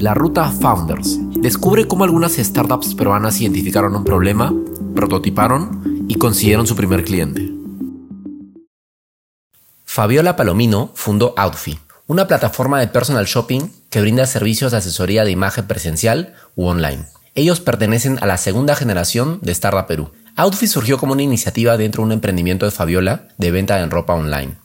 La Ruta Founders. Descubre cómo algunas startups peruanas identificaron un problema, prototiparon y consiguieron su primer cliente. Fabiola Palomino fundó Outfit, una plataforma de personal shopping que brinda servicios de asesoría de imagen presencial u online. Ellos pertenecen a la segunda generación de Startup Perú. Outfit surgió como una iniciativa dentro de un emprendimiento de Fabiola de venta en ropa online.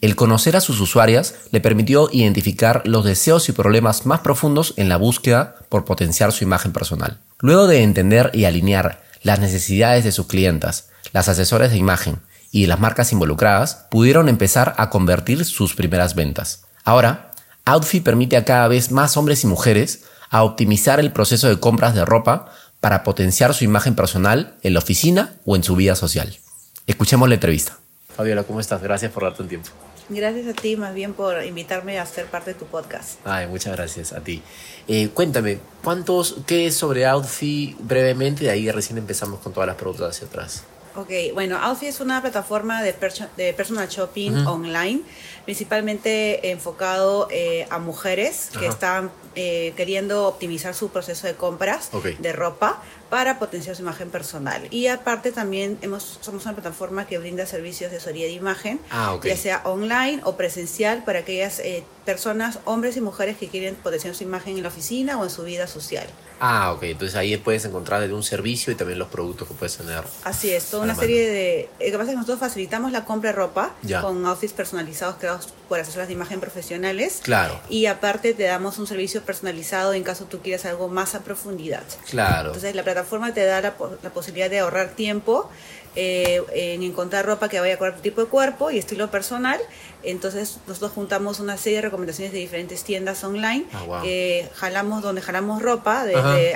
El conocer a sus usuarias le permitió identificar los deseos y problemas más profundos en la búsqueda por potenciar su imagen personal. Luego de entender y alinear las necesidades de sus clientas, las asesoras de imagen y las marcas involucradas, pudieron empezar a convertir sus primeras ventas. Ahora, Outfit permite a cada vez más hombres y mujeres a optimizar el proceso de compras de ropa para potenciar su imagen personal en la oficina o en su vida social. Escuchemos la entrevista. Fabiola, ¿cómo estás? Gracias por darte un tiempo. Gracias a ti más bien por invitarme a ser parte de tu podcast. Ay, muchas gracias a ti. Eh, cuéntame, ¿cuántos, qué es sobre Outfit brevemente? De ahí recién empezamos con todas las preguntas hacia atrás. Ok, bueno, Outfit es una plataforma de, de personal shopping online, principalmente enfocado eh, a mujeres que están eh, queriendo optimizar su proceso de compras de ropa para potenciar su imagen personal. Y aparte también hemos, somos una plataforma que brinda servicios de asesoría de imagen, ah, ya sea online o presencial para aquellas eh, personas, hombres y mujeres que quieren potenciar su imagen en la oficina o en su vida social. Ah, ok. Entonces ahí puedes encontrar desde un servicio y también los productos que puedes tener. Así es, toda una serie de... Lo que pasa es que nosotros facilitamos la compra de ropa con outfits personalizados creados por asesoras de imagen profesionales. Claro. Y aparte te damos un servicio personalizado en caso tú quieras algo más a profundidad. Claro. Entonces la plataforma te da la, la posibilidad de ahorrar tiempo eh, en encontrar ropa que vaya a tu tipo de cuerpo y estilo personal. Entonces nosotros juntamos una serie de recomendaciones de diferentes tiendas online. Ah, jalamos donde jalamos ropa,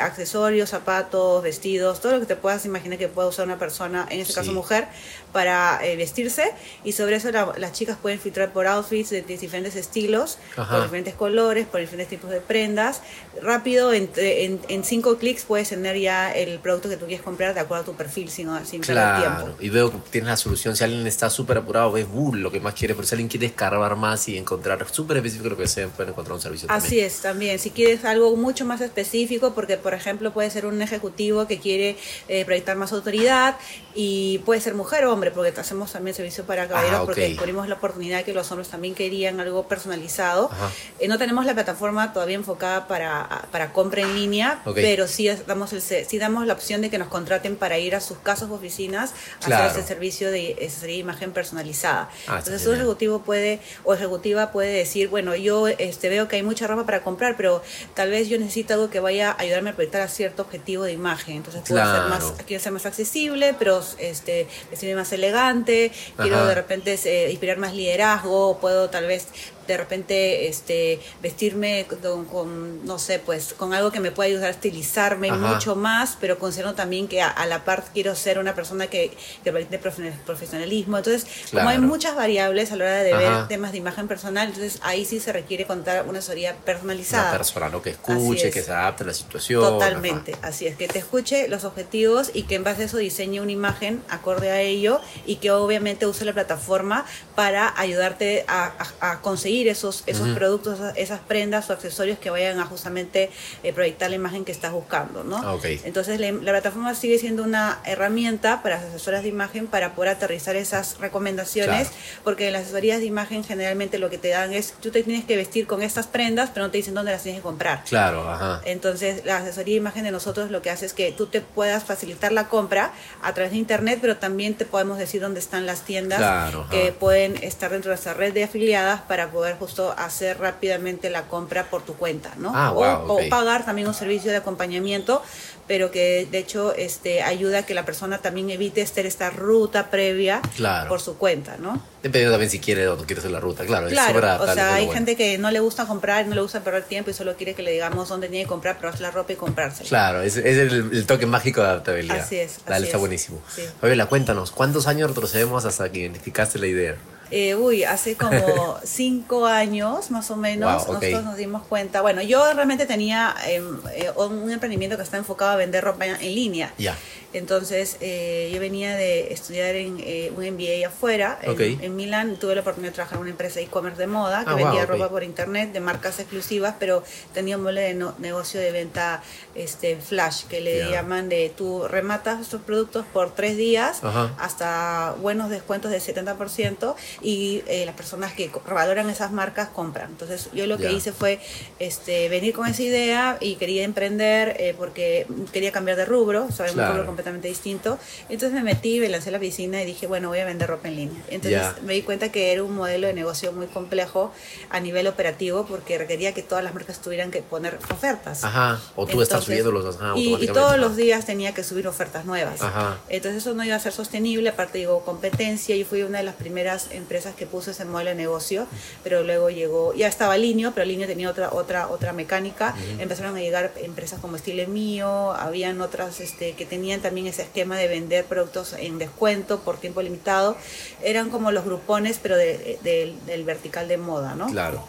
accesorios, zapatos, vestidos, todo lo que te puedas imaginar que pueda usar una persona, en este caso mujer, para eh, vestirse. Y sobre eso las chicas pueden filtrar por outfits de, diferentes estilos, por diferentes colores, por diferentes tipos de prendas. Rápido, en, en, cinco clics puedes tener ya el producto que tú quieres comprar de acuerdo a tu perfil sin, sin perder tiempo. Y veo que tienes la solución. Si alguien está súper apurado, ves bull lo que más quiere. Pero si alguien quiere escarbar más y encontrar súper específico lo que sea, pueden encontrar un servicio Así es, también. Si quieres algo mucho más específico, porque por ejemplo puede ser un ejecutivo que quiere eh, proyectar más autoridad y puede ser mujer o hombre, porque hacemos también servicio para caballeros, ah, porque descubrimos la oportunidad que los hombres también querían algo personalizado. Eh, no tenemos la plataforma todavía enfocada para, para compra en línea, pero sí damos, el, sí damos la opción de que nos contraten para ir a sus casas o oficinas hacer ese servicio de asesoría de imagen personalizada. Ah, Entonces, un ejecutivo puede o ejecutiva puede decir, bueno, yo este, veo que hay mucha ropa para comprar, pero tal vez yo necesito algo que vaya a ayudarme a proyectar a cierto objetivo de imagen. Entonces, puedo hacer más, quiero ser más accesible, pero este, vestirme más elegante, quiero de repente eh, inspirar más liderazgo, puedo tal vez de repente este vestirme con, no sé pues con algo que me pueda ayudar a estilizarme mucho más pero considero también que a, la par quiero ser una persona que, que de profesionalismo. Entonces como hay muchas variables a la hora de ver temas de imagen personal entonces ahí sí se requiere contar una asesoría personalizada. Una persona ¿no? que escuche que se adapte a la situación totalmente así es. Que te escuche los objetivos y que en base a eso diseñe una imagen acorde a ello y que obviamente use la plataforma para ayudarte a conseguir esos, esos productos, esas prendas o accesorios que vayan a justamente eh, proyectar la imagen que estás buscando, ¿no? Ah, Entonces la, plataforma sigue siendo una herramienta para las asesoras de imagen para poder aterrizar esas recomendaciones, porque en las asesorías de imagen generalmente lo que te dan es, tú te tienes que vestir con estas prendas, pero no te dicen dónde las tienes que comprar. Claro, ajá. Entonces la asesoría de imagen de nosotros lo que hace es que tú te puedas facilitar la compra a través de internet, pero también te podemos decir dónde están las tiendas que pueden estar dentro de esa red de afiliadas para poder poder justo hacer rápidamente la compra por tu cuenta, ¿no? Ah, o, pagar también un servicio de acompañamiento, pero que de hecho este, ayuda a que la persona también evite hacer esta ruta previa por su cuenta, ¿no? Dependiendo también si quiere o no quiere hacer la ruta, claro. Claro, o sea, hay gente que no le gusta comprar, no le gusta perder tiempo y solo quiere que le digamos dónde tiene que comprar, probar la ropa y comprarse. Claro, es, es el, toque mágico de adaptabilidad. Así es. Dale, está buenísimo. Fabiola, cuéntanos, ¿cuántos años retrocedemos hasta que identificaste la idea? Eh, uy, hace como cinco años más o menos nosotros nos dimos cuenta. Bueno, yo realmente tenía em, eh, un emprendimiento que está enfocado a vender ropa en, línea. Ya. Entonces, eh, yo venía de estudiar en eh, un MBA afuera, en, en, Milán. Tuve la oportunidad de trabajar en una empresa de e-commerce de moda que ah, vendía ropa por internet de marcas exclusivas, pero tenía un modelo de negocio de venta este flash, que le llaman de tú rematas estos productos por tres días hasta buenos descuentos del 70% y eh, las personas que valoran esas marcas compran. Entonces, yo lo que hice fue este, venir con esa idea y quería emprender porque quería cambiar de rubro, o sea, un rubro completamente distinto. Entonces me metí, me lancé a la piscina y dije, bueno, voy a vender ropa en línea. Entonces me di cuenta que era un modelo de negocio muy complejo a nivel operativo porque requería que todas las marcas tuvieran que poner ofertas. Ajá, o tú estás subiendo los y, y, todos los días tenía que subir ofertas nuevas. Ajá. Entonces eso no iba a ser sostenible, aparte digo, competencia, y fui una de las primeras empresas que puso ese modelo de negocio, pero luego llegó, ya estaba Linio, pero Linio tenía otra, otra, otra mecánica, empezaron a llegar empresas como Estilo Mío, habían otras este, que tenían también ese esquema de vender productos en descuento por tiempo limitado. Eran como los grupones, pero del vertical de moda, ¿no? Claro.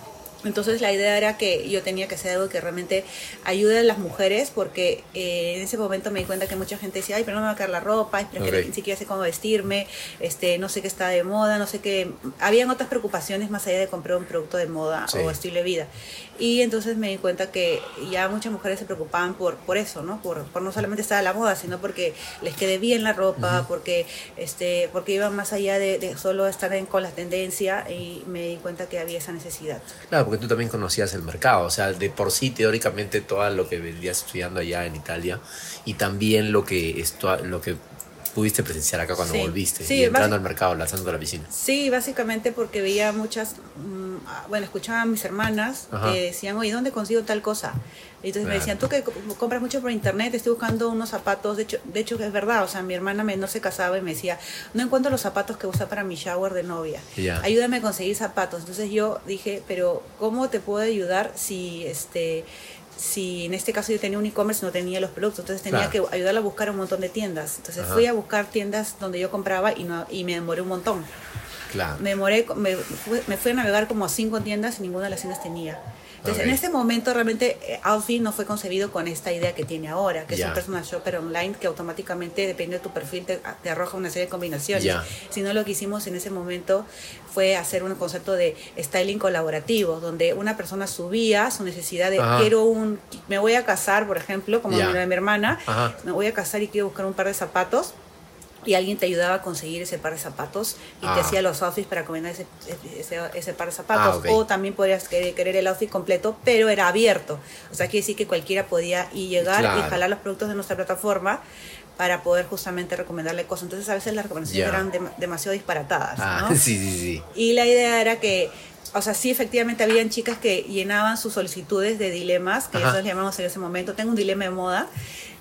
Entonces la idea era que yo tenía que hacer algo que realmente ayude a las mujeres porque eh, en ese momento me di cuenta que mucha gente decía, ay, pero no me va a caer la ropa, es ni siquiera sé cómo vestirme, este, no sé qué está de moda, no sé qué. Habían otras preocupaciones más allá de comprar un producto de moda o estilo de vida. Y entonces me di cuenta que ya muchas mujeres se preocupaban por, por eso, ¿no? Por, por no solamente estar a la moda, sino porque les quede bien la ropa, porque, este, porque iban más allá de, solo estar en, con la tendencia y me di cuenta que había esa necesidad. Claro, tú también conocías el mercado, o sea, de por sí teóricamente todo lo que vendías estudiando allá en Italia y también lo que, lo que pudiste presenciar acá cuando volviste y entrando al mercado, lanzando la piscina. Sí, básicamente porque veía muchas, mm, bueno, escuchaba a mis hermanas que decían, oye, ¿dónde consigo tal cosa? Y entonces me decían, tú que compras mucho por internet, estoy buscando unos zapatos, de hecho, de hecho es verdad, o sea, mi hermana me, no se casaba y me decía, no encuentro los zapatos que usa para mi shower de novia, ayúdame a conseguir zapatos. Entonces yo dije, pero ¿cómo te puedo ayudar si este si en este caso yo tenía un e-commerce no tenía los productos, entonces tenía que ayudarla a buscar un montón de tiendas. Entonces fui a buscar tiendas donde yo compraba y, no, y me demoré un montón. Claro. Me demoré, me, me fui a navegar como a cinco tiendas y ninguna de las tiendas tenía. Entonces, en este momento realmente eh, Alfie no fue concebido con esta idea que tiene ahora, que es un personal shopper online que automáticamente, depende de tu perfil, te, arroja una serie de combinaciones. Sino lo que hicimos en ese momento fue hacer un concepto de styling colaborativo, donde una persona subía su necesidad de quiero un, me voy a casar, por ejemplo, como mi, mi hermana, me voy a casar y quiero buscar un par de zapatos y alguien te ayudaba a conseguir ese par de zapatos y te ah. hacía los outfits para combinar ese, ese, par de zapatos. Ah, o también podrías querer, el outfit completo, pero era abierto. O sea, quiere decir que cualquiera podía y llegar y jalar los productos de nuestra plataforma para poder justamente recomendarle cosas. Entonces a veces las recomendaciones eran demasiado disparatadas. Ah, ¿no? sí, sí, sí. Y la idea era que o sea, sí, efectivamente habían chicas que llenaban sus solicitudes de dilemas, que nosotros llamamos en ese momento, tengo un dilema de moda,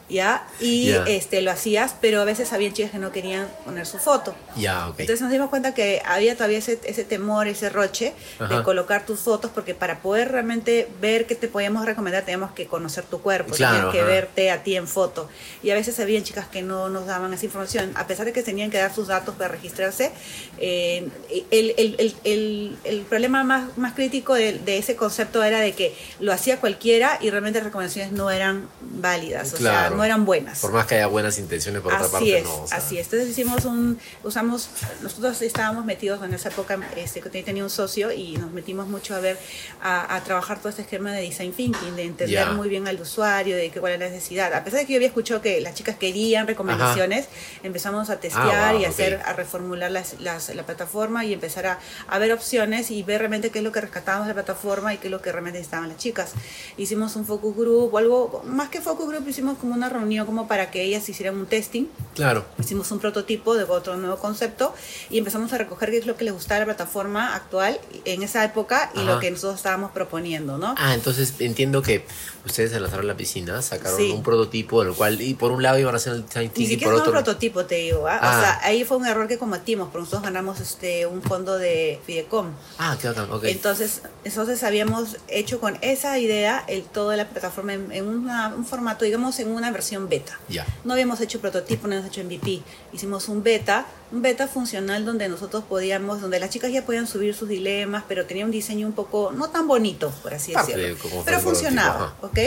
¿ya? Y este, lo hacías, pero a veces había chicas que no querían poner su foto. Ya, Entonces nos dimos cuenta que había todavía ese, ese temor, ese roche de colocar tus fotos, porque para poder realmente ver qué te podíamos recomendar, teníamos que conocer tu cuerpo, teníamos que verte a ti en foto. Y a veces había chicas que no nos daban esa información, a pesar de que tenían que dar sus datos para registrarse. Eh, el, el, el, el, problema más, más crítico de, de, ese concepto era de que lo hacía cualquiera y realmente las recomendaciones no eran válidas. O sea, no eran buenas. Por más que haya buenas intenciones por otra parte, es, no. así es. Entonces hicimos un, usamos, nosotros estábamos metidos en esa época, este, tenía un socio y nos metimos mucho a ver, a, trabajar todo este esquema de design thinking, de entender muy bien al usuario, de qué cuál es la necesidad. A pesar de que yo había escuchado que las chicas querían recomendaciones, empezamos a testear ah, y a hacer, a reformular las, la plataforma y empezar a, a, ver opciones y ver realmente qué es lo que rescatábamos de la plataforma y qué es lo que realmente necesitaban las chicas. Hicimos un focus group o algo, más que focus group, hicimos como una reunión como para que ellas hicieran un testing. Claro. Hicimos un prototipo de otro nuevo concepto y empezamos a recoger qué es lo que les gustaba a la plataforma actual en esa época y lo que nosotros estábamos proponiendo, ¿no? Ah, entonces entiendo que ustedes se lanzaron la piscina, sacaron un prototipo, el cual, y por un lado iban a hacer el design thinking, y por otro... un prototipo, te digo, ¿ah? O ah. sea, ahí fue un error que cometimos, pero nosotros ganamos este, un fondo de Fidecom. Ah, qué bacán, ok. Entonces, entonces habíamos hecho con esa idea el, toda la plataforma en, un formato, digamos, en una versión beta. Ya. No habíamos hecho prototipo, no habíamos hecho MVP. Hicimos un beta, un beta funcional donde nosotros podíamos, donde las chicas ya podían subir sus dilemas, pero tenía un diseño un poco, no tan bonito, por así ah, decirlo. pero funcionaba, ¿ok?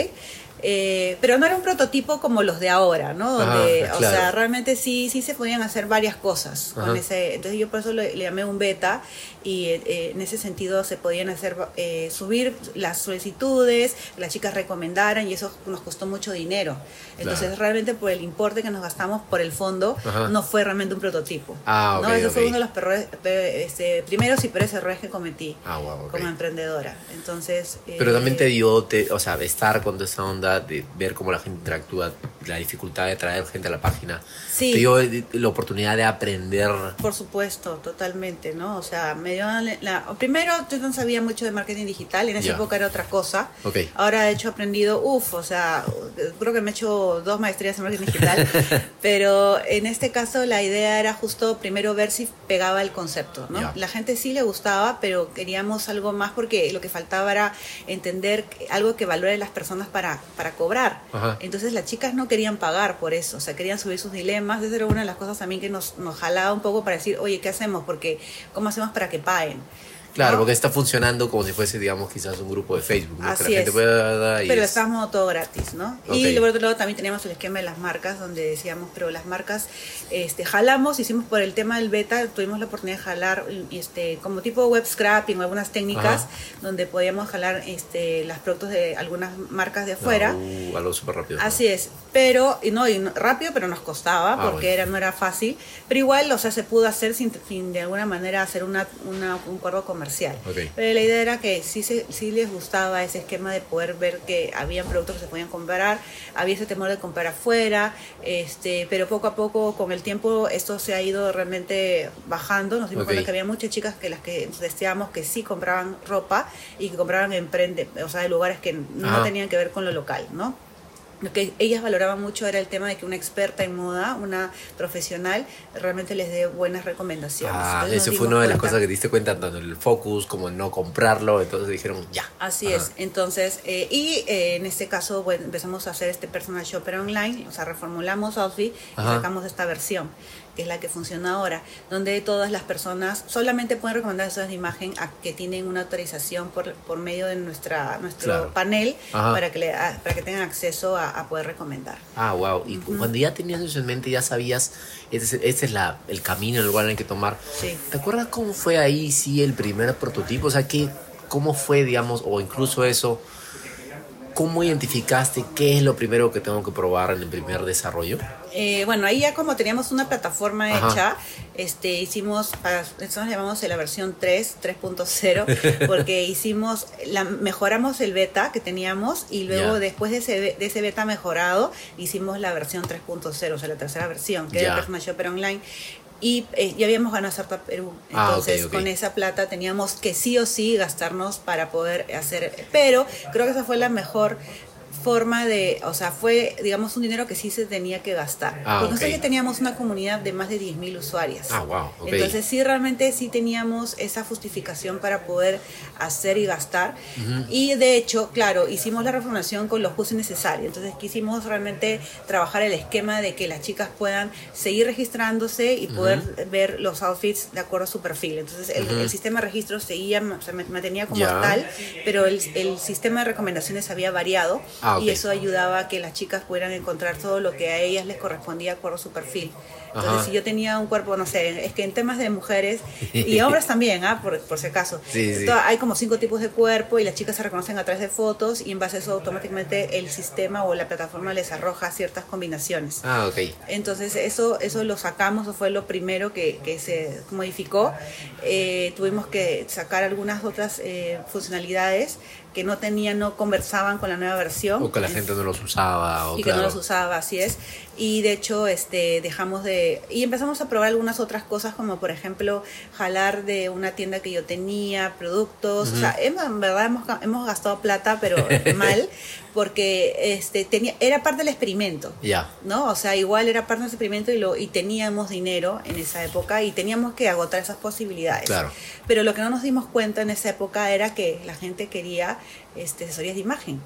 Eh, pero no era un prototipo como los de ahora, ¿no? Donde, O sea, realmente sí, sí se podían hacer varias cosas con ese. Entonces yo por eso le, llamé un beta y eh, en ese sentido se podían hacer, eh, subir las solicitudes, las chicas recomendaran y eso nos costó mucho dinero. Entonces realmente por el importe que nos gastamos por el fondo no fue realmente un prototipo. Ah, ¿no? Eso fue uno de los este, primeros y peores errores que cometí ah, como emprendedora. Entonces... Pero también te dio, te, o sea, estar con toda esa onda de ver cómo la gente interactúa, la dificultad de traer gente a la página. Sí. Te dio la oportunidad de aprender. Por supuesto, totalmente, ¿no? O sea, me dio la... Primero, yo no sabía mucho de marketing digital, en esa época era otra cosa. Okay. Ahora he hecho aprendido, uff, o sea, creo que me he hecho dos maestrías en marketing digital, pero en este caso la idea era justo primero ver si pegaba el concepto, ¿no? La gente sí le gustaba, pero queríamos algo más porque lo que faltaba era entender algo que valore las personas para, para cobrar. Entonces las chicas no querían pagar por eso, o sea, querían subir sus dilemas. Esa era una de las cosas también que nos, nos jalaba un poco para decir, oye, ¿qué hacemos? Porque, ¿cómo hacemos para que paguen? Claro, porque está funcionando como si fuese, digamos, quizás un grupo de Facebook, Así que la gente pueda Pero estamos todo gratis, ¿no? Y por otro lado también teníamos el esquema de las marcas, donde decíamos, pero las marcas, este, jalamos, hicimos por el tema del beta, tuvimos la oportunidad de jalar, este, como tipo web scrapping, algunas técnicas, donde podíamos jalar este, los productos de algunas marcas de afuera. Uh, algo súper rápido. Así es, pero, y no, y rápido, pero nos costaba, ah, porque era, no era fácil, pero igual, o sea, se pudo hacer sin, de alguna manera hacer una, una un acuerdo comercial pero la idea era que sí, se, sí les gustaba ese esquema de poder ver que había productos que se podían comprar, había ese temor de comprar afuera, este, pero poco a poco, con el tiempo, esto se ha ido realmente bajando. Nos dimos cuenta que había muchas chicas que las que deseábamos que sí compraban ropa y que compraban en prende, o sea, de lugares que no tenían que ver con lo local, ¿no? Lo que ellas valoraban mucho era el tema de que una experta en moda, una profesional, realmente les dé buenas recomendaciones. Ah, eso fue una de las cosas que te diste cuenta, tanto el focus como el no comprarlo, entonces dijeron ya. Así es, entonces, eh, y eh, en este caso bueno, empezamos a hacer este personal shopper online, o sea, reformulamos Outfit y sacamos esta versión que es la que funciona ahora, donde todas las personas solamente pueden recomendar esas imagen a que tienen una autorización por, por medio de nuestra nuestro panel para que, le, para que tengan acceso a, poder recomendar. Ah, wow. Y cuando ya tenías eso en mente, ya sabías, este, este es la, el camino, el lugar en el que tomar. Sí. ¿Te acuerdas cómo fue ahí, sí, el primer prototipo? O sea, ¿qué, ¿cómo fue, digamos, o incluso eso? ¿Cómo identificaste qué es lo primero que tengo que probar en el primer desarrollo? Eh, bueno, ahí ya como teníamos una plataforma hecha, este, hicimos, nosotros llamamos la versión 3, 3.0, porque hicimos, la, mejoramos el beta que teníamos y luego después de ese, de ese beta mejorado, hicimos la versión 3.0, o sea, la tercera versión, que es el Personal Shopper Online, y eh, ya habíamos ganado Startup Perú. Ah, Entonces, con esa plata teníamos que sí o sí gastarnos para poder hacer. Pero creo que esa fue la mejor forma de, o sea, fue, digamos, un dinero que sí se tenía que gastar. Ah, Porque nosotros ya teníamos una comunidad de más de 10.000 usuarias. Ah, wow. Entonces sí, realmente sí teníamos esa justificación para poder hacer y gastar. Y de hecho, claro, hicimos la reformación con los cursos necesarios. Entonces quisimos realmente trabajar el esquema de que las chicas puedan seguir registrándose y poder ver los outfits de acuerdo a su perfil. Entonces el, sistema de registro seguía, se mantenía como tal, pero el, el, sistema de recomendaciones había variado. Ah, y eso ayudaba a que las chicas pudieran encontrar todo lo que a ellas les correspondía acuerdo a su perfil. Entonces, si yo tenía un cuerpo, no sé, es que en temas de mujeres y hombres también, ¿ah? por, por si acaso, hay como cinco tipos de cuerpo y las chicas se reconocen a través de fotos y en base a eso automáticamente el sistema o la plataforma les arroja ciertas combinaciones. Ah, ok. Entonces, eso, eso lo sacamos, eso fue lo primero que, que se modificó. Eh, tuvimos que sacar algunas otras eh, funcionalidades que no tenían, no conversaban con la nueva versión. O que la gente no los usaba. y que no los usaba, así es. Y de hecho, este, dejamos de... Y empezamos a probar algunas otras cosas, como por ejemplo, jalar de una tienda que yo tenía, productos. O sea, en verdad hemos, hemos gastado plata, pero mal, porque este, tenía, era parte del experimento. Ya. ¿No? O sea, igual era parte del experimento y, lo, y teníamos dinero en esa época y teníamos que agotar esas posibilidades. Claro. Pero lo que no nos dimos cuenta en esa época era que la gente quería este, asesorías de imagen.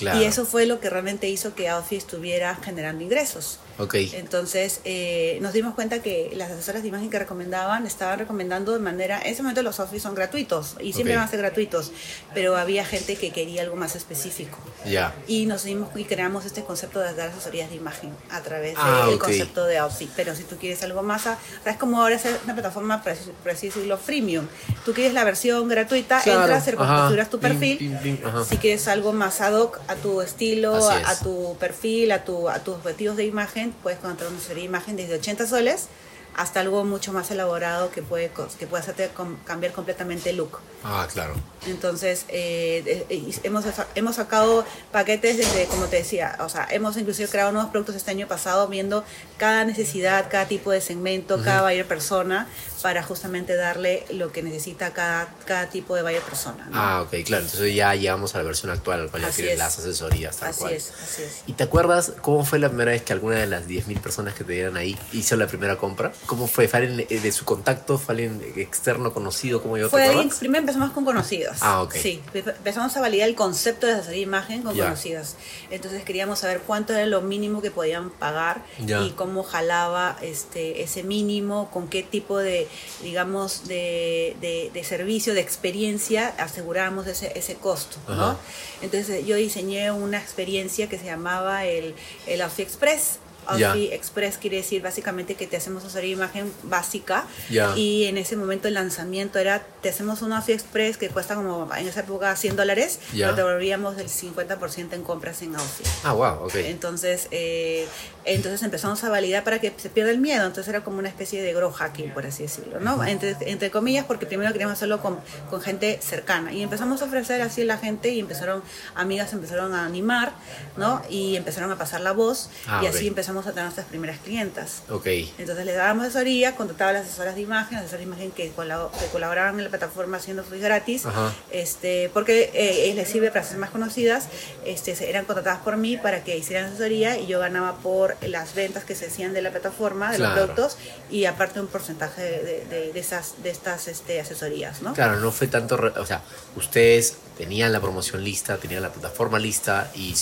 Y eso fue lo que realmente hizo que Outfit estuviera generando ingresos. Ok. Entonces eh, nos dimos cuenta que las asesoras de imagen que recomendaban estaban recomendando de manera, en ese momento los Office son gratuitos y siempre Ok. van a ser gratuitos, pero había gente que quería algo más específico. Ya. Y nos dimos y creamos este concepto de dar asesorías de imagen a través del Ah, ok. concepto de Outfit. Pero si tú quieres algo más, a- es como ahora es una plataforma, por así decirlo, freemium. Tú quieres la versión gratuita, Claro, entras, configuras tu perfil. pim. Si quieres algo más ad hoc a tu estilo, a, a tu perfil, a, tu, a tus objetivos de imagen, puedes contratar una serie de imagen desde 80 soles hasta algo mucho más elaborado que puede, que puede hacerte cambiar completamente el look. Ah, claro. Entonces, eh, eh, hemos, hemos sacado paquetes desde, como te decía, o sea, hemos inclusive creado nuevos productos este año pasado viendo cada necesidad, cada tipo de segmento, cada buyer persona, para justamente darle lo que necesita cada, cada tipo de buyer persona. ¿no? Ah, ok, claro. Entonces ya llegamos a la versión actual, al cual ya tienen las asesorías, tal así cual. es, así es. ¿Y te acuerdas cómo fue la primera vez que alguna de las 10.000 personas que te dieron ahí hizo la primera compra? ¿Cómo fue? ¿Fue alguien eh, de su contacto? ¿Fue alguien externo conocido? ¿Cómo yo te Fue alguien- acuerdas? primero empezamos con conocidos. Ah, ok. Sí, empezamos a validar el concepto de de imagen con Ya. conocidos. Entonces queríamos saber cuánto era lo mínimo que podían pagar Ya. y cómo jalaba este ese mínimo, con qué tipo de, digamos, de, de, de servicio, de experiencia aseguramos ese, ese costo, ¿no? Ajá. Entonces yo diseñé una experiencia que se llamaba el, el Outfit Express. Outfit Express quiere decir básicamente que te hacemos de imagen básica Ya. y en ese momento el lanzamiento era, te hacemos un Outfit Express que cuesta como en esa época 100 dólares, Ya. pero te volvíamos del 50% en compras en Outfit. Ah, wow, ok. Entonces, eh, entonces empezamos a validar para que se pierda el miedo. Entonces era como una especie de grow hacking, por así decirlo, ¿no? Entre, entre comillas, porque primero queríamos hacerlo con, con gente cercana. Y empezamos a ofrecer así a la gente y empezaron, amigas empezaron a animar, ¿no? Y empezaron a pasar la voz Ah, y así empezamos a tener nuestras primeras clientas. Ok. Entonces les dábamos asesoría, contrataba a las asesoras de imagen, asesoras de imagen que, que colaboraban en la plataforma haciendo free gratis, Ajá. este, porque eh, les sirve para ser más conocidas, este, eran contratadas por mí para que hicieran asesoría y yo ganaba por las ventas que se hacían de la plataforma, de Claro. los productos y aparte un porcentaje de, de- de esas, de estas este, asesorías, ¿no? Claro, no fue tanto, o sea, ustedes tenían la promoción lista, tenían la plataforma lista y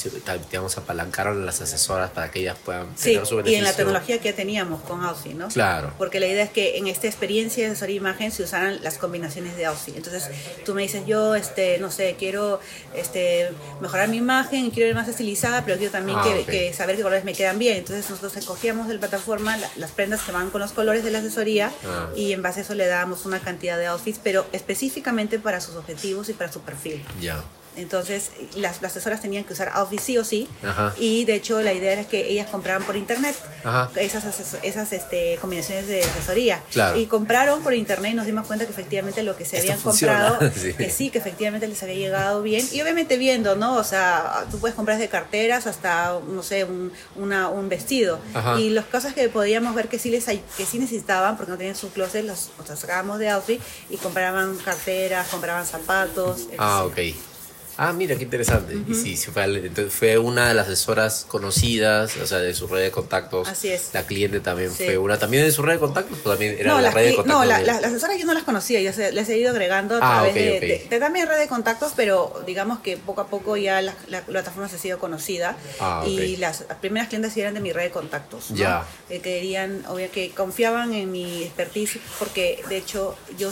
digamos apalancaron a las asesoras para que ellas puedan Sí, tener su y beneficio. en la tecnología que ya teníamos con Outfit, ¿no? Claro. Porque la idea es que en esta experiencia de asesoría imagen se usaran las combinaciones de Outfit. Entonces, tú me dices, yo, este, no sé, quiero este, mejorar mi imagen, quiero ir más estilizada, pero quiero también Ah, que, ok. que saber qué colores me quedan bien. Entonces, nosotros escogíamos de la plataforma la- las prendas que van con los colores de la asesoría Ah. y en base a eso le dábamos una cantidad de outfits, pero específicamente para sus objetivos y para su perfil. Ya. Entonces, las, las asesoras tenían que usar Outfit sí o sí. Ajá. Y de hecho, la idea era que ellas compraban por internet Ajá. esas, esas este, combinaciones de asesoría. Claro. Y compraron por internet y nos dimos cuenta que efectivamente lo que se Esto habían funciona, comprado, sí. que sí, que efectivamente les había llegado bien. Y obviamente viendo, ¿no? O sea, tú puedes comprar desde carteras hasta, no sé, un, una- un vestido. Ajá. Y las cosas que podíamos ver que sí, les, que sí necesitaban, porque no tenían su closet, los, sea, sacábamos de outfit y compraban carteras, compraban zapatos. Ah, etc. ok. Ah, mira, qué interesante. Y sí, sí fue, entonces fue una de las asesoras conocidas, o sea, de su red de contactos. Así es. La cliente también Sí. fue una, también de su red de contactos, pero también era no, la las, red de contactos. no la- de- las, las asesoras yo no las conocía, yo se- les he ido agregando a Ah, través ok, de, ok. de- de también red de contactos, pero digamos que poco a poco ya la, la plataforma se ha sido conocida Ah, y ok. las, las primeras clientes eran de mi red de contactos, ¿no? Ya. que querían, que confiaban en mi expertise porque de hecho yo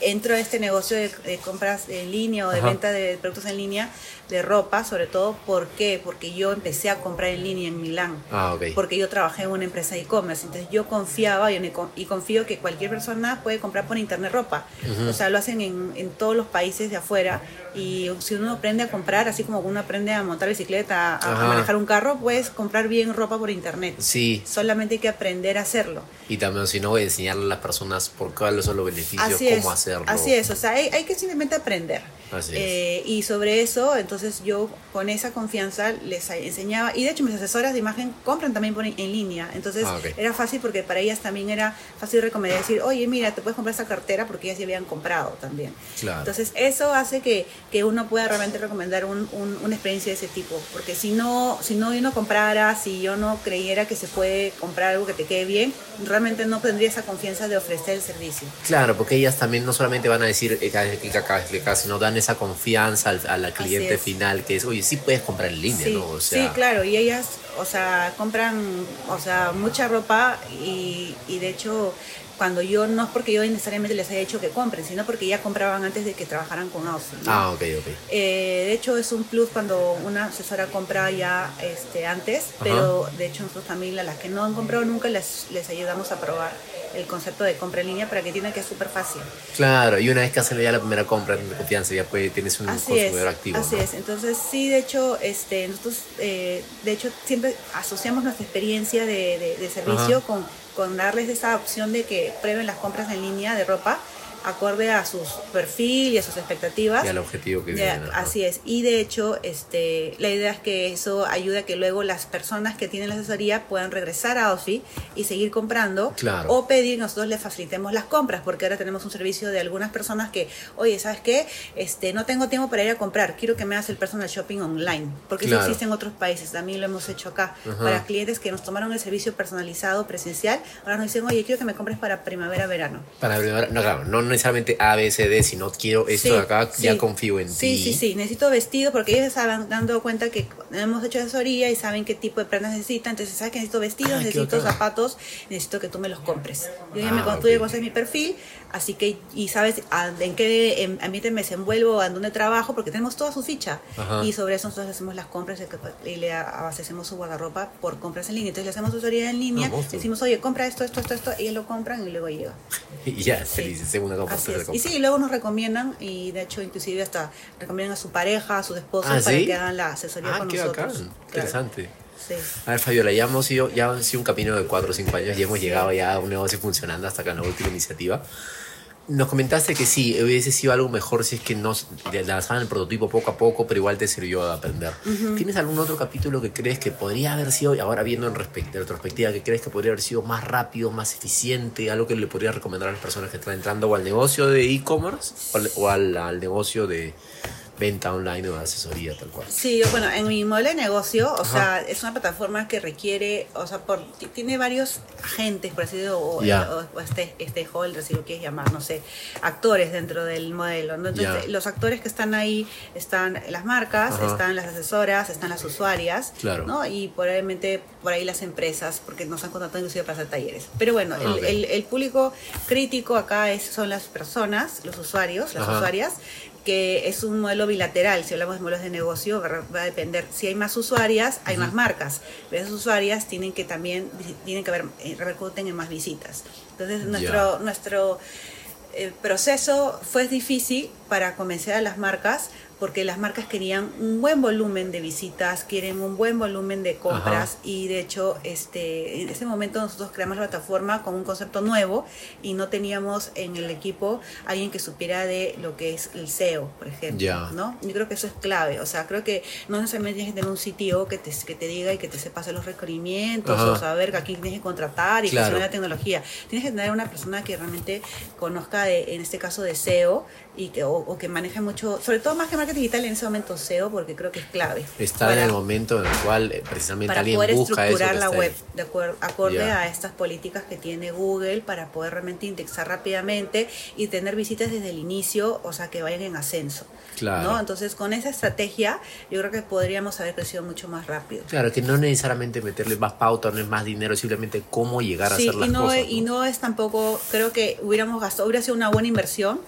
entro a este negocio de, de compras en línea o de Ajá. venta de productos en línea de ropa, sobre todo, ¿por qué? Porque yo empecé a comprar en línea en Milán Ah, porque yo trabajé en una empresa de e-commerce, entonces yo confiaba y, confío que cualquier persona puede comprar por internet ropa. O sea, lo hacen en, en todos los países de afuera y si uno aprende a comprar, así como uno aprende a montar bicicleta, a, a manejar un carro, puedes comprar bien ropa por internet. Sí, Solamente hay que aprender a hacerlo. y también, si no, enseñarle a las personas por cuáles son los beneficios, Así cómo es, hacerlo. así es, o sea, hay, hay que simplemente aprender. Así es. Eh, y sobre eso, entonces yo con esa confianza les enseñaba, y de hecho mis asesoras de imagen compran también por en en línea, entonces Ah, ok. era fácil porque para ellas también era fácil recomendar, decir, oye, mira, te puedes comprar esta cartera porque ellas ya habían comprado también. Claro. Entonces eso hace que, que uno pueda realmente recomendar un- un- una experiencia de ese tipo, porque si no, si no yo no comprara, si yo no creyera que se puede comprar algo que te quede bien, realmente no tendría esa confianza de ofrecer el servicio. Claro, porque ellas también no solamente van a decir eh, que caca, sino dan esa confianza al, a la cliente final que es, oye, sí puedes comprar en línea, ¿no? O sea, sí, claro, y ellas, o sea, compran, o sea, mucha ropa y, y de hecho cuando yo no es porque yo necesariamente les haya dicho que compren, sino porque ya compraban antes de que trabajaran con Austin. Ah, ok, ok. Eh, de hecho es un plus cuando una asesora compra ya este, antes, pero de hecho nosotros también las que no han comprado nunca les, les ayudamos a probar el concepto de compra en línea para que entiendan que es súper fácil. Claro, y una vez que hacen ya la primera compra confianza, ya pues tienes un consumidor activo. Así es, entonces sí, de hecho, este, nosotros, eh, de hecho, siempre asociamos nuestra experiencia de, de, servicio con con darles esa opción de que prueben las compras en línea de ropa acorde a su perfil y a sus expectativas. Y al objetivo que tienen. Así es. Y de hecho, este, la idea es que eso ayude a que luego las personas que tienen la asesoría puedan regresar a OFI y seguir comprando. Claro. O pedir, nosotros les facilitemos las compras, porque ahora tenemos un servicio de algunas personas que, oye, ¿sabes qué? Este, no tengo tiempo para ir a comprar, quiero que me hagas el personal shopping online, porque eso existe en otros países, también lo hemos hecho acá. Para clientes que nos tomaron el servicio personalizado, presencial, ahora nos dicen, oye, quiero que me compres para primavera-verano. Para primavera, no, claro, no necesariamente A, B, C, D, si no quiero esto de acá, ya confío en ti. Sí, sí, sí, necesito vestido porque ellos estaban dando cuenta que hemos hecho asesoría y saben qué tipo de prendas necesitan, entonces sabes que necesito vestidos, necesito zapatos, necesito que tú me los compres. Yo ya me ah, tú conoces mi perfil, así que, y sabes en qué ambiente me desenvuelvo, en dónde trabajo, porque tenemos toda su ficha. Y sobre eso nosotros hacemos las compras y le abastecemos su guardarropa por compras en línea. Entonces le hacemos asesoría en línea, decimos, oye, compra esto, esto, esto, esto, y ellos lo compran y luego llega. y ya, feliz, segunda Y sí, luego nos recomiendan, y de hecho inclusive hasta recomiendan a su pareja, a su esposo, ah, para que hagan la asesoría ah, con nosotros. Interesante. A ver, Fabiola, ya hemos ido, ya han sido un camino de 4 o 5 años y hemos llegado ya a un negocio funcionando hasta acá en la última iniciativa. Nos comentaste que sí, hubiese sido algo mejor si es que nos lanzaban el prototipo poco a poco, pero igual te sirvió a aprender. ¿Tienes algún otro capítulo que crees que podría haber sido, ahora viendo en, retrospectiva, que crees que podría haber sido más rápido, más eficiente, algo que le podría recomendar a las personas que están entrando o al negocio de e-commerce o, al negocio de, venta online o asesoría tal cual. Sí, bueno, en mi modelo de negocio, o sea, es una plataforma que requiere, o sea, por, tiene varios agentes, por así decirlo, o, o, este, este holder, si lo quieres llamar, no sé, actores dentro del modelo. Entonces, los actores que están ahí están las marcas, están las asesoras, están las usuarias, claro. ¿no? Y probablemente por ahí las empresas, porque nos han contratado inclusive para hacer talleres. Pero bueno, el, ah, el, el, público crítico acá es, son las personas, los usuarios, las usuarias, que es un modelo bilateral. Si hablamos de modelos de negocio, va a depender. Si hay más usuarias, hay más marcas. Pero esas usuarias tienen que también, tienen que haber, eh, repercuten en más visitas. Entonces, nuestro, nuestro eh, proceso fue difícil para convencer a las marcas porque las marcas querían un buen volumen de visitas, quieren un buen volumen de compras y de hecho este, en ese momento nosotros creamos la plataforma con un concepto nuevo y no teníamos en el equipo alguien que supiera de lo que es el SEO, por ejemplo. ¿no? Yo creo que eso es clave, o sea, creo que no necesariamente tienes que tener un sitio que te, que te diga y que te sepa hacer los requerimientos o saber a quién tienes que contratar y claro. que la tecnología. Tienes que tener una persona que realmente conozca, de, en este caso, de SEO y que, o, que maneje mucho, sobre todo más que marketing digital en ese momento SEO, porque creo que es clave. Está en el momento en el cual eh, precisamente para alguien poder busca estructurar la web de acuerdo, acorde a estas políticas que tiene Google para poder realmente indexar rápidamente y tener visitas desde el inicio, o sea, que vayan en ascenso. Claro. ¿no? Entonces, con esa estrategia, yo creo que podríamos haber crecido mucho más rápido. Claro, que no necesariamente meterle más pauta, no es más dinero, simplemente cómo llegar a hacer las y no, cosas. Y no es tampoco, creo que hubiéramos gastado, hubiera sido una buena inversión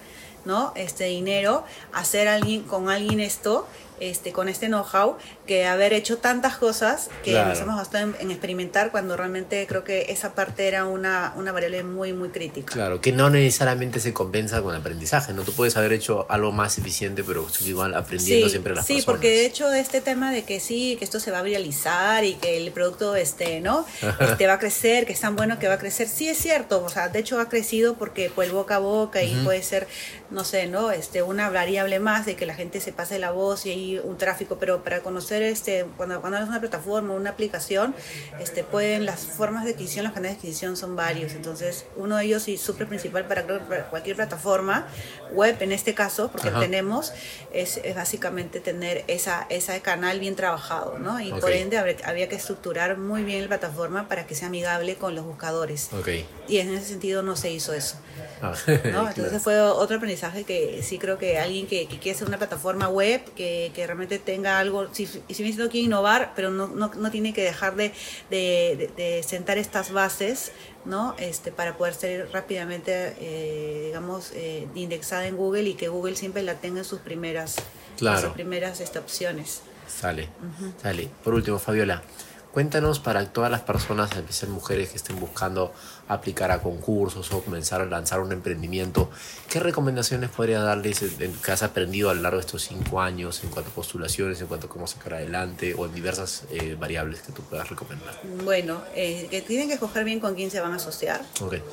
¿no? Este dinero, hacer alguien, con alguien esto este, con este know-how que haber hecho tantas cosas que nos hemos gastado en, experimentar cuando realmente creo que esa parte era una, una variable muy, muy crítica. Claro, que no necesariamente se compensa con aprendizaje, ¿no? Tú puedes haber hecho algo más eficiente, pero igual aprendiendo siempre las sí, Sí, porque de hecho este tema de que sí, que esto se va a viralizar y que el producto este, ¿no? este, va a crecer, que es tan bueno que va a crecer, sí es cierto, o sea, de hecho ha crecido porque pues boca a boca y puede ser, no sé, ¿no? Este, una variable más de que la gente se pase la voz y ahí un tráfico, pero para conocer este, cuando, cuando es una plataforma, una aplicación, este, pueden, las formas de adquisición, los canales de adquisición son varios. Entonces, uno de ellos y súper principal para, cualquier plataforma, web en este caso, porque tenemos, es, es, básicamente tener esa, ese canal bien trabajado, ¿no? Y por ende había que estructurar muy bien la plataforma para que sea amigable con los buscadores. Y en ese sentido no se hizo eso. Ah, Entonces fue otro aprendizaje que sí creo que alguien que, que quiere hacer una plataforma web, que, que realmente tenga algo, si, si bien quiere innovar, pero no, no, no, tiene que dejar de, de, de, sentar estas bases ¿no? Este, para poder ser rápidamente, eh, digamos, eh, indexada en Google y que Google siempre la tenga en sus primeras, sus primeras este, opciones. Sale, sale. Por último, Fabiola, Cuéntanos para todas las personas, especialmente mujeres que estén buscando aplicar a concursos o comenzar a lanzar un emprendimiento, ¿qué recomendaciones podría darles en, que has aprendido a lo largo de estos cinco años en cuanto a postulaciones, en cuanto a cómo sacar adelante o en diversas eh, variables que tú puedas recomendar? Bueno, eh, que tienen que escoger bien con quién se van a asociar,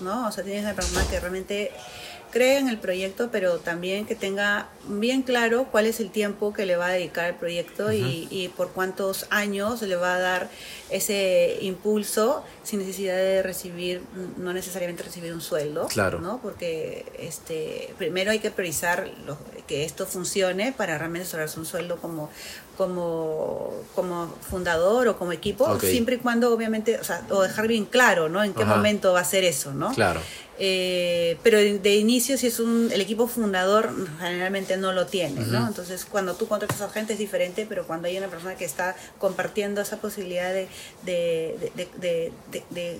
¿no? O sea, tienen que personas que realmente cree en el proyecto, pero también que tenga bien claro cuál es el tiempo que le va a dedicar al proyecto y, por cuántos años le va a dar ese impulso sin necesidad de recibir, no necesariamente recibir un sueldo, claro. ¿no? Porque este, primero hay que priorizar que esto funcione para realmente asegurarse un sueldo como, como, como fundador o como equipo, siempre y cuando obviamente, o, sea, o dejar bien claro, ¿no? En qué momento va a ser eso, ¿no? Claro. Eh, pero de, inicio, si es un, el equipo fundador, generalmente no lo tiene, ¿no? Entonces, cuando tú contratas a gente es diferente, pero cuando hay una persona que está compartiendo esa posibilidad de, de,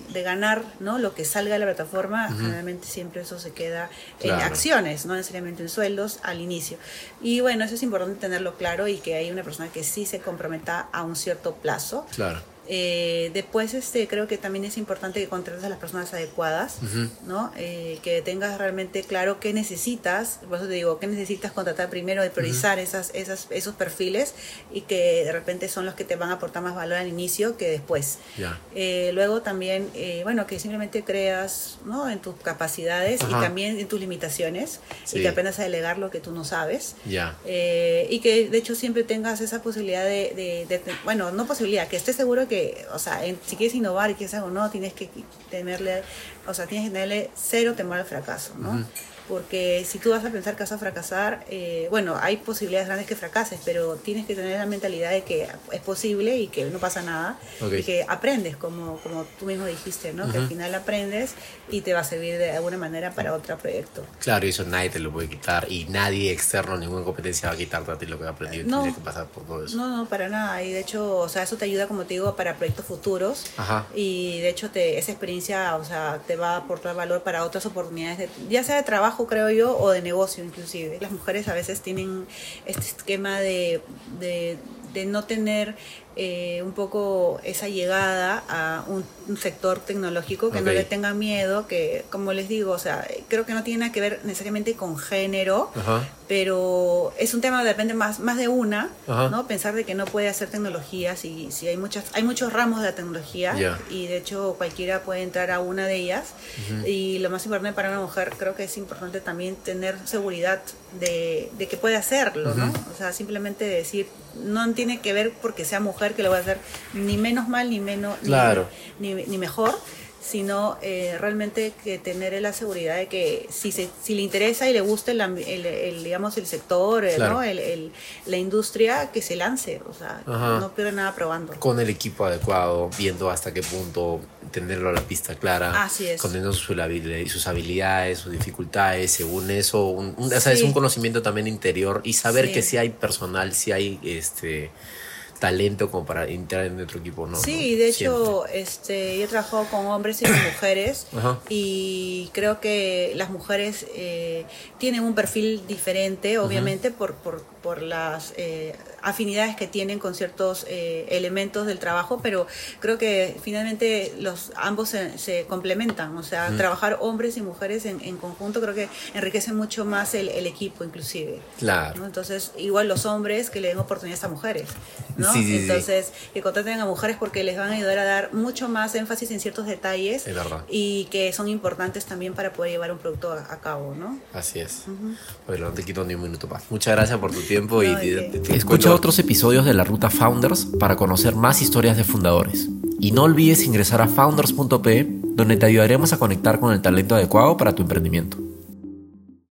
de ganar, ¿no? Lo que salga de la plataforma, generalmente siempre eso se queda en acciones, no necesariamente en sueldos al inicio. Y bueno, eso es importante tenerlo claro y que hay una persona que sí se comprometa a un cierto plazo. Claro. Eh, después, este, creo que también es importante que contrates a las personas adecuadas, ¿no? Eh, que tengas realmente claro qué necesitas, por eso te digo, qué necesitas contratar primero, de priorizar esas, esas, esos perfiles y que de repente son los que te van a aportar más valor al inicio que después. Eh, luego también, bueno, que simplemente creas, ¿no? En tus capacidades y también en tus limitaciones y que aprendas a delegar lo que tú no sabes. y que de hecho siempre tengas esa posibilidad de, de, bueno, no posibilidad, que estés seguro que o sea, si quieres innovar y quieres algo no, tienes que tenerle, o sea, tienes que tenerle cero temor al fracaso, ¿no? Porque si tú vas a pensar que vas a fracasar, eh, bueno, hay posibilidades grandes que fracases, pero tienes que tener la mentalidad de que es posible y que no pasa nada, y que aprendes, como, como tú mismo dijiste, ¿no? Que al final aprendes y te va a servir de alguna manera para otro proyecto. Claro, y eso nadie te lo puede quitar y nadie externo, ninguna competencia va a quitarte a ti lo que has aprendido. No, tienes que pasar por todo eso. No, no, para nada. Y de hecho, o sea, eso te ayuda, como te digo, para proyectos futuros. Ajá. Y de hecho, te, esa experiencia, o sea, te va a aportar valor para otras oportunidades, de, ya sea de trabajo creo yo, o de negocio inclusive. Las mujeres a veces tienen este esquema de, de, no tener eh, un poco esa llegada a un, sector tecnológico, que no le tenga miedo, que como les digo, o sea, creo que no tiene nada que ver necesariamente con género, pero es un tema que depende más, más de una, ¿no? Pensar de que no puede hacer tecnología, si, si hay muchas, hay muchos ramos de la tecnología y de hecho cualquiera puede entrar a una de ellas. Y lo más importante para una mujer creo que es importante también tener seguridad de, de que puede hacerlo, ¿no? O sea, simplemente decir, no tiene que ver porque sea mujer que lo va a hacer ni menos mal ni menos ni, ni, mejor sino eh, realmente que tener la seguridad de que si se, si le interesa y le gusta el, el, digamos el sector eh, ¿no? el, la industria que se lance o sea no pierde nada probando. Con el equipo adecuado viendo hasta qué punto tenerlo a la pista clara Así es. conociendo sus, sus habilidades sus dificultades según eso un, o sea, es un conocimiento también interior y saber que si hay personal si hay este talento como para entrar en nuestro equipo, ¿no? Sí, de hecho, este, yo he trabajado con hombres y con mujeres y creo que las mujeres eh, tienen un perfil diferente, obviamente, por, por, por, las eh, afinidades que tienen con ciertos eh, elementos del trabajo, pero creo que finalmente los ambos se, complementan, o sea, trabajar hombres y mujeres en, en, conjunto creo que enriquece mucho más el, el equipo inclusive. Claro. Entonces, igual los hombres que le den oportunidades a mujeres, ¿no? Entonces, que contraten a mujeres porque les van a ayudar a dar mucho más énfasis en ciertos detalles y que son importantes también para poder llevar un producto a, cabo, ¿no? Así es. Bueno, no te quito ni un minuto más. Muchas gracias por tu tiempo. Tiempo y escucha otros episodios de la ruta Founders para conocer más historias de fundadores. Y no olvides ingresar a founders.p donde te ayudaremos a conectar con el talento adecuado para tu emprendimiento.